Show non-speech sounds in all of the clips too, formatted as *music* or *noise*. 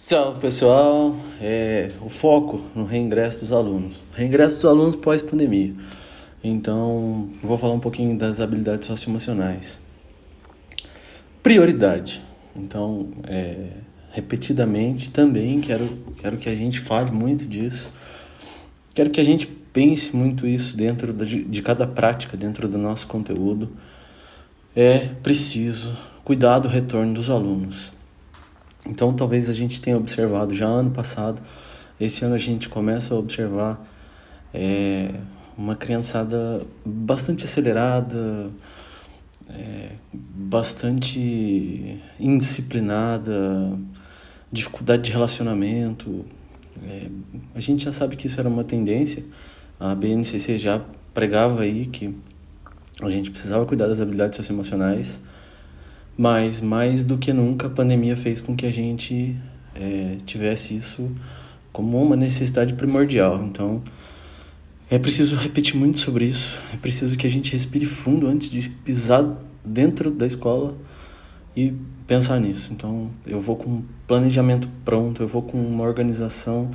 Salve pessoal, é, o foco no reingresso dos alunos. Reingresso dos alunos pós-pandemia. Então, vou falar um pouquinho das habilidades socioemocionais. Prioridade. Então, é, repetidamente também quero, quero que a gente fale muito disso. Quero que a gente pense muito isso dentro de, de cada prática, dentro do nosso conteúdo. É preciso cuidar do retorno dos alunos então, talvez a gente tenha observado já ano passado, esse ano a gente começa a observar é, uma criançada bastante acelerada, é, bastante indisciplinada, dificuldade de relacionamento. É, a gente já sabe que isso era uma tendência. A BNCC já pregava aí que a gente precisava cuidar das habilidades socioemocionais mas mais do que nunca a pandemia fez com que a gente é, tivesse isso como uma necessidade primordial. Então é preciso repetir muito sobre isso. É preciso que a gente respire fundo antes de pisar dentro da escola e pensar nisso. Então eu vou com um planejamento pronto, eu vou com uma organização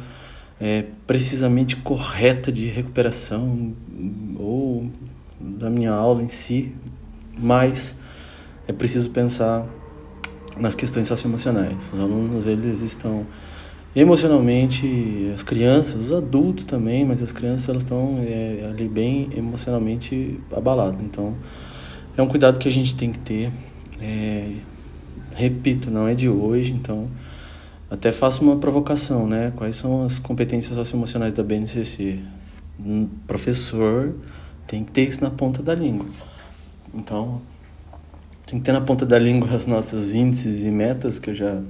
é, precisamente correta de recuperação ou da minha aula em si, mas é preciso pensar nas questões socioemocionais. Os alunos, eles estão emocionalmente, as crianças, os adultos também, mas as crianças elas estão é, ali bem emocionalmente abaladas. Então, é um cuidado que a gente tem que ter. É, repito, não é de hoje, então até faço uma provocação, né? Quais são as competências socioemocionais da BNCC? Um professor tem que ter isso na ponta da língua. Então, tem que ter na ponta da língua os nossos índices e metas, que eu já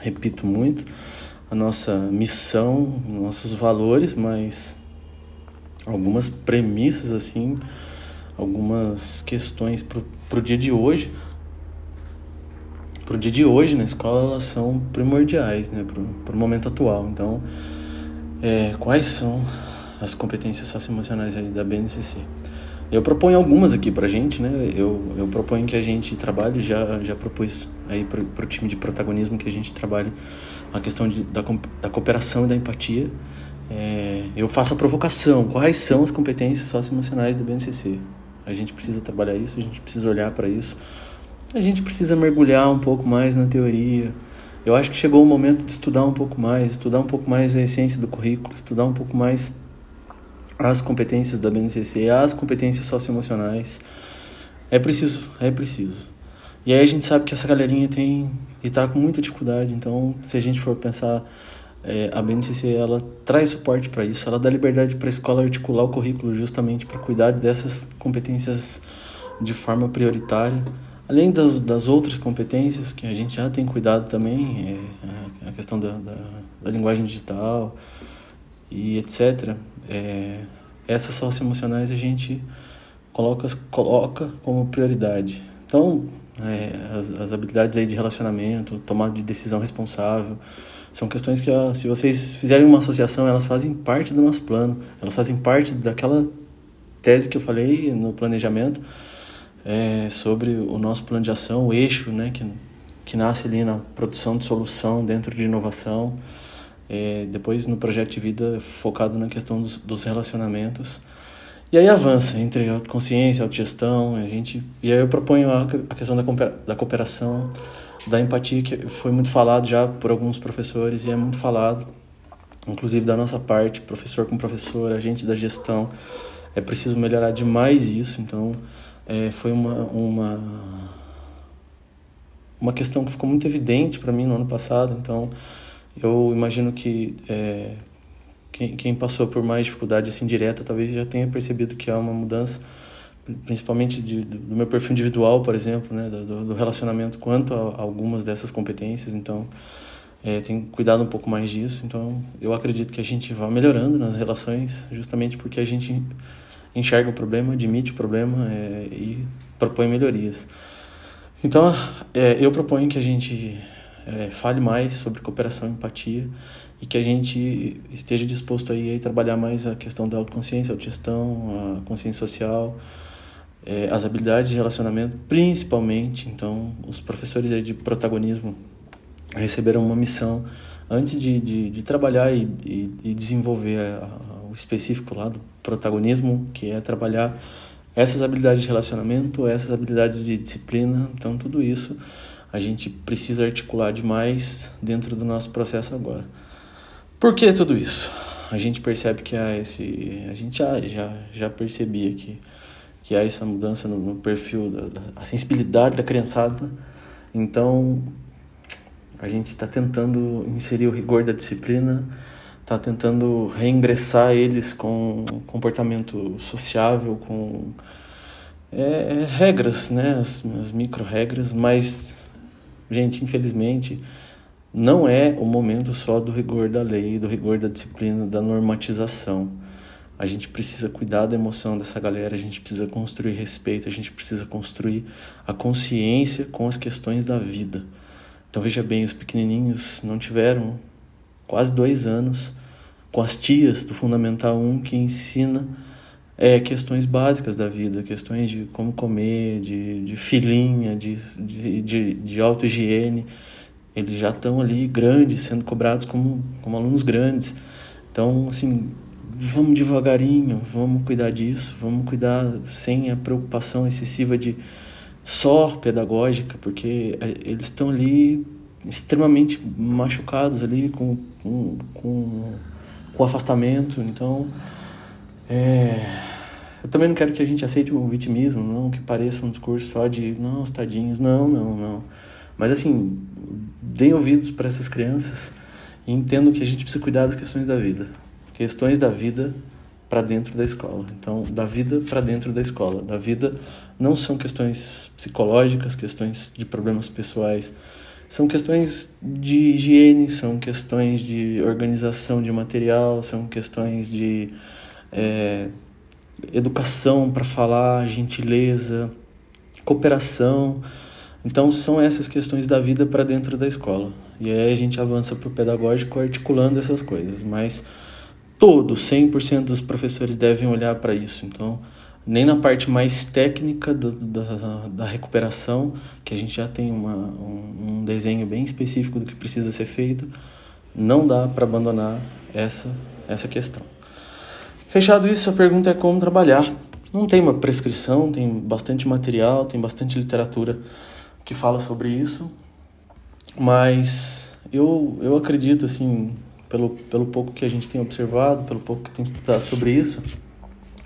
repito muito, a nossa missão, nossos valores, mas algumas premissas, assim, algumas questões para o dia de hoje. Para o dia de hoje na escola, elas são primordiais né, para o momento atual. Então, é, quais são as competências socioemocionais aí da BNCC? Eu proponho algumas aqui pra gente, né? Eu, eu proponho que a gente trabalhe, já, já propus aí pro, pro time de protagonismo que a gente trabalhe a questão de, da, da cooperação e da empatia. É, eu faço a provocação, quais são as competências socioemocionais da BNCC? A gente precisa trabalhar isso, a gente precisa olhar para isso, a gente precisa mergulhar um pouco mais na teoria. Eu acho que chegou o momento de estudar um pouco mais, estudar um pouco mais a essência do currículo, estudar um pouco mais as competências da BNCC, as competências socioemocionais. É preciso, é preciso. E aí a gente sabe que essa galerinha tem e está com muita dificuldade. Então, se a gente for pensar, é, a BNCC ela traz suporte para isso. Ela dá liberdade para a escola articular o currículo justamente para cuidar dessas competências de forma prioritária. Além das, das outras competências que a gente já tem cuidado também, é, a questão da, da, da linguagem digital, e etc. É, essas socioemocionais a gente coloca, coloca como prioridade. Então, é, as, as habilidades aí de relacionamento, tomada de decisão responsável, são questões que, se vocês fizerem uma associação, elas fazem parte do nosso plano, elas fazem parte daquela tese que eu falei no planejamento é, sobre o nosso plano de ação, o eixo, né, que, que nasce ali na produção de solução dentro de inovação. É, depois no projeto de vida focado na questão dos, dos relacionamentos. E aí avança entre autoconsciência, autogestão, a gente... E aí eu proponho a, a questão da, cooperação, da empatia, que foi muito falado já por alguns professores e é muito falado, inclusive da nossa parte, professor com professor, agente da gestão. É preciso melhorar demais isso, então é, foi uma, uma, uma questão que ficou muito evidente para mim no ano passado, então eu imagino que é, quem, quem, passou por mais dificuldade assim direta talvez já tenha percebido que há uma mudança, principalmente de, do meu perfil individual, por exemplo, né, do, do relacionamento quanto a, algumas dessas competências. Então, é, tem cuidado um pouco mais disso. Então, eu acredito que a gente vai melhorando nas relações, justamente porque a gente enxerga o problema, admite o problema é, e propõe melhorias. Então, é, eu proponho que a gente é, fale mais sobre cooperação e empatia e que a gente esteja disposto aí a trabalhar mais a questão da autoconsciência, autogestão, a consciência social, é, as habilidades de relacionamento, principalmente. Então, os professores aí de protagonismo, receberam uma missão antes de, de, de trabalhar e, e, e desenvolver a, a, o específico lá do protagonismo, que é trabalhar essas habilidades de relacionamento, essas habilidades de disciplina, então tudo isso a gente precisa articular demais dentro do nosso processo agora. Por que tudo isso? A gente percebe que há esse, a gente já já, já percebia que que há essa mudança no, no perfil da, da a sensibilidade da criançada. Então a gente está tentando inserir o rigor da disciplina está tentando reingressar eles com comportamento sociável, com é, é, regras, né, as, as micro-regras, mas, gente, infelizmente, não é o momento só do rigor da lei, do rigor da disciplina, da normatização. A gente precisa cuidar da emoção dessa galera, a gente precisa construir respeito, a gente precisa construir a consciência com as questões da vida. Então veja bem, os pequenininhos não tiveram quase dois anos com as tias do Fundamental 1 que ensina é, questões básicas da vida, questões de como comer, de, de filinha, de, de, de, auto-higiene. Eles já estão ali grandes, sendo cobrados como, como alunos grandes. Então, assim, vamos devagarinho, vamos cuidar disso, vamos cuidar sem a preocupação excessiva de só pedagógica, porque é, eles estão ali extremamente machucados ali com, com, com, com afastamento. Então, é, eu também não quero que a gente aceite o vitimismo, não que pareça um discurso só de, não, tadinhos, não, não, não. Mas assim, deem ouvidos para essas crianças e entendam que a gente precisa cuidar das questões da vida. Questões da vida para dentro da escola. Então, da vida para dentro da escola. Da vida não são questões psicológicas, questões de problemas pessoais, são questões de higiene, são questões de organização de material, são questões de é, educação para falar, gentileza, cooperação. Então, são essas questões da vida para dentro da escola. E aí a gente avança para o pedagógico articulando essas coisas. Mas todos, 100% dos professores devem olhar para isso. Então, nem na parte mais técnica do, da, da recuperação, que a gente já tem uma, um, um desenho bem específico do que precisa ser feito, não dá para abandonar essa, essa questão. Fechado isso, a pergunta é como trabalhar. Não tem uma prescrição, tem bastante material, tem bastante literatura que fala sobre isso, mas eu, eu acredito, assim, pelo, pelo pouco que a gente tem observado, pelo pouco que tem estudado sobre isso,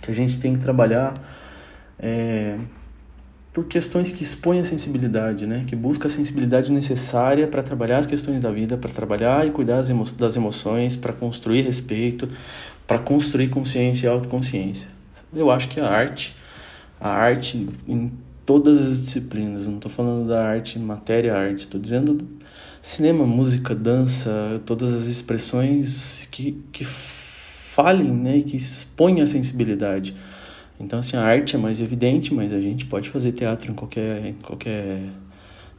que a gente tem que trabalhar é, por questões que expõem a sensibilidade, né? que busca a sensibilidade necessária para trabalhar as questões da vida, para trabalhar e cuidar das, emo das emoções, para construir respeito, para construir consciência e autoconsciência. Eu acho que a arte, a arte em todas as disciplinas, não estou falando da arte matéria arte, estou dizendo cinema, música, dança, todas as expressões que, que falem, né, e que exponham a sensibilidade. Então, assim, a arte é mais evidente, mas a gente pode fazer teatro em qualquer, em qualquer,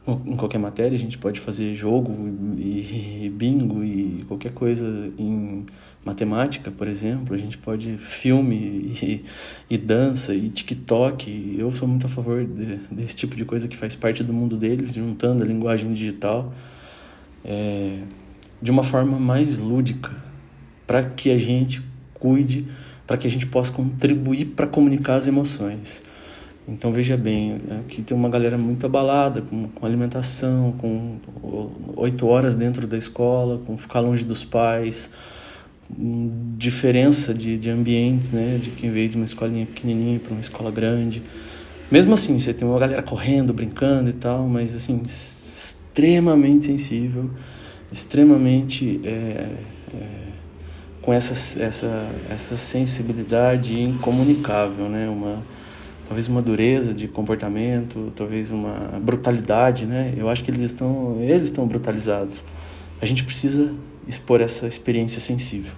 em qualquer matéria, a gente pode fazer jogo *laughs* e, bingo e qualquer coisa em matemática, por exemplo, a gente pode filme e, e dança e TikTok. Eu sou muito a favor de, desse tipo de coisa que faz parte do mundo deles, juntando a linguagem digital é, de uma forma mais lúdica, para que a gente cuide, para que a gente possa contribuir para comunicar as emoções. Então veja bem, aqui tem uma galera muito abalada com, com alimentação, com oito horas dentro da escola, com ficar longe dos pais, diferença de, de ambientes, né? De quem veio de uma escolinha pequenininha para uma escola grande. Mesmo assim, você tem uma galera correndo, brincando e tal, mas assim extremamente sensível, extremamente é, é, com essa, essa, essa sensibilidade incomunicável, né? Uma, talvez uma dureza de comportamento, talvez uma brutalidade, né? Eu acho que eles estão, eles estão brutalizados. A gente precisa expor essa experiência sensível.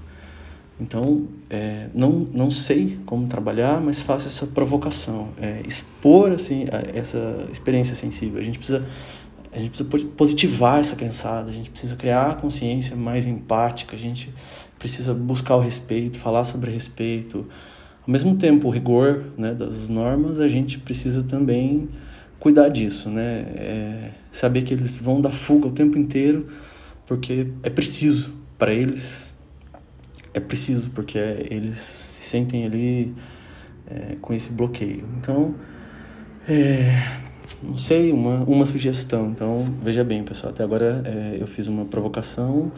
Então, é, não, não sei como trabalhar, mas faço essa provocação, é, expor assim essa experiência sensível. A gente precisa a gente precisa positivar essa criançada, a gente precisa criar a consciência mais empática, a gente precisa buscar o respeito, falar sobre respeito. Ao mesmo tempo, o rigor né, das normas, a gente precisa também cuidar disso, né? É, saber que eles vão dar fuga o tempo inteiro porque é preciso para eles, é preciso porque eles se sentem ali é, com esse bloqueio. Então, é, não sei, uma, uma sugestão. Então, veja bem, pessoal, até agora é, eu fiz uma provocação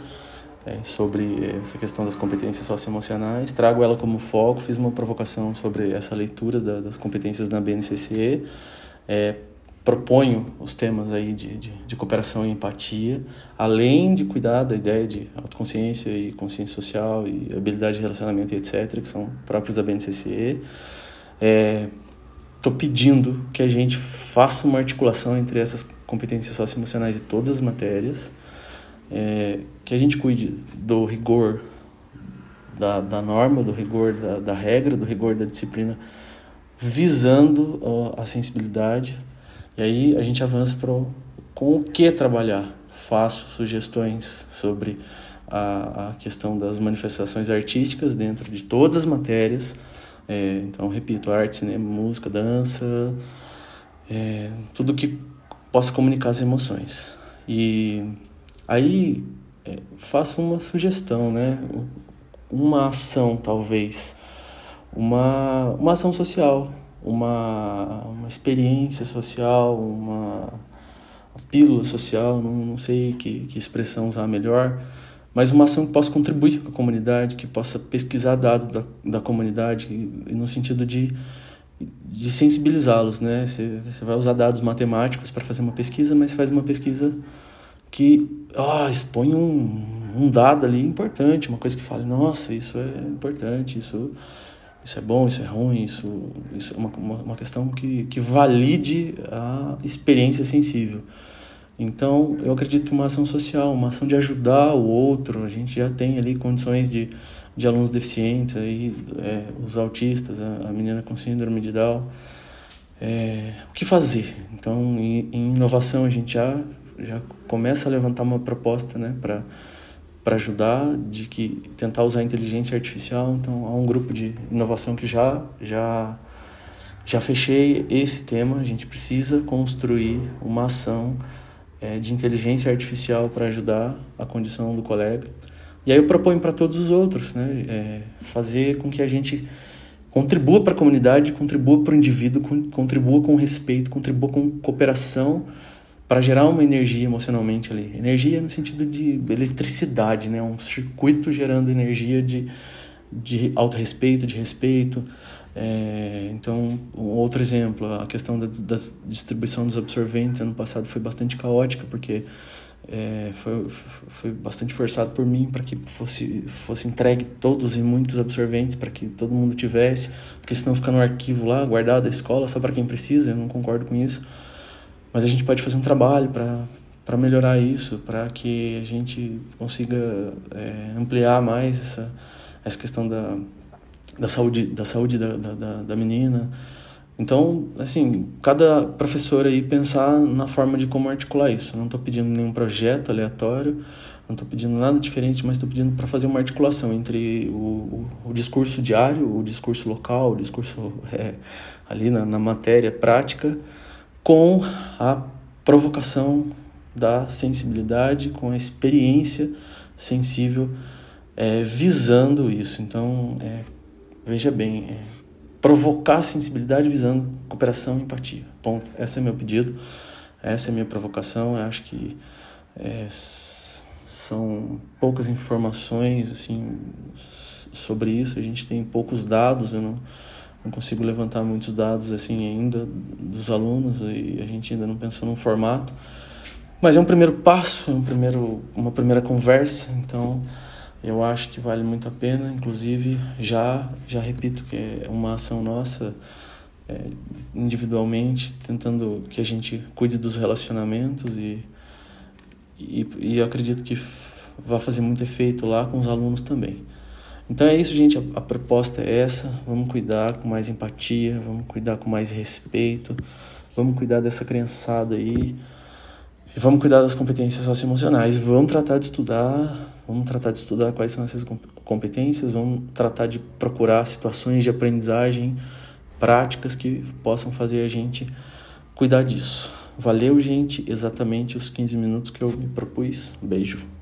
é, sobre essa questão das competências socioemocionais, trago ela como foco, fiz uma provocação sobre essa leitura da, das competências na BNCC, é, proponho os temas aí de, de, de, cooperação e empatia, além de cuidar da ideia de autoconsciência e consciência social e habilidade de relacionamento e etc., que são próprios da BNCC. Estou é, pedindo que a gente faça uma articulação entre essas competências socioemocionais e todas as matérias, é, que a gente cuide do rigor da, da norma, do rigor da, da regra, do rigor da disciplina, visando uh, a sensibilidade. E aí a gente avança pro, com o que trabalhar. Faço sugestões sobre a, a questão das manifestações artísticas dentro de todas as matérias. É, então, repito, arte, cinema, música, dança, é, tudo que possa comunicar as emoções. E Aí faço uma sugestão, né? Uma ação, talvez. Uma, uma ação social, uma, uma experiência social, uma, pílula social, não, não sei que, que expressão usar melhor, mas uma ação que possa contribuir com a comunidade, que possa pesquisar dados da, da comunidade, no sentido de, de sensibilizá-los, né? Você, você vai usar dados matemáticos para fazer uma pesquisa, mas faz uma pesquisa que oh, expõe um, um dado ali importante, uma coisa que fale, nossa, isso é importante, isso, isso é bom, isso é ruim, isso, isso é uma, uma, uma questão que, que valide a experiência sensível. Então, eu acredito que uma ação social, uma ação de ajudar o outro, a gente já tem ali condições de, de alunos deficientes, aí, é, os autistas, a, a, menina com síndrome de Down. É, o que fazer? Então, em, em inovação, a gente já já começa a levantar uma proposta né, para para ajudar de que tentar usar a inteligência artificial. Então há um grupo de inovação que já já já fechei esse tema. A gente precisa construir uma ação é, de inteligência artificial para ajudar a condição do colega. E aí eu proponho para todos os outros né é, fazer com que a gente contribua para a comunidade contribua para o indivíduo contribua com respeito contribua com cooperação para gerar uma energia emocionalmente ali. Energia no sentido de eletricidade, né? Um circuito gerando energia de, de auto-respeito, de respeito. É, então, um outro exemplo, a questão da, da, distribuição dos absorventes ano passado foi bastante caótica, porque é, foi, foi bastante forçado por mim para que fosse, fosse entregue todos e muitos absorventes para que todo mundo tivesse, porque senão fica no arquivo lá, guardado da escola, só para quem precisa, eu não concordo com isso. Mas a gente pode fazer um trabalho para melhorar isso, para que a gente consiga é, ampliar mais essa, essa questão da, da saúde, da, saúde da, da, da menina. Então, assim, cada professor aí pensar na forma de como articular isso. Não estou pedindo nenhum projeto aleatório, não estou pedindo nada diferente, mas estou pedindo para fazer uma articulação entre o, o, o, discurso diário, o discurso local, o discurso é, ali na, na matéria prática, com a provocação da sensibilidade, com a experiência sensível é, visando isso. Então, é, veja bem, é, provocar sensibilidade visando cooperação e empatia. Ponto. Esse é meu pedido, essa é minha provocação. Eu acho que é, são poucas informações assim sobre isso. A gente tem poucos dados. Eu não não consigo levantar muitos dados assim ainda dos alunos e a gente ainda não pensou num formato. Mas é um primeiro passo, é um primeiro, uma primeira conversa, então eu acho que vale muito a pena. Inclusive, já, já repito que é uma ação nossa é, individualmente, tentando que a gente cuide dos relacionamentos e, e, e acredito que vai fazer muito efeito lá com os alunos também. Então é isso, gente. A, a, proposta é essa. Vamos cuidar com mais empatia, vamos cuidar com mais respeito, vamos cuidar dessa criançada aí. Vamos cuidar das competências socioemocionais. Vamos tratar de estudar, vamos tratar de estudar quais são essas competências, vamos tratar de procurar situações de aprendizagem práticas que possam fazer a gente cuidar disso. Valeu, gente, exatamente os 15 minutos que eu me propus. Beijo.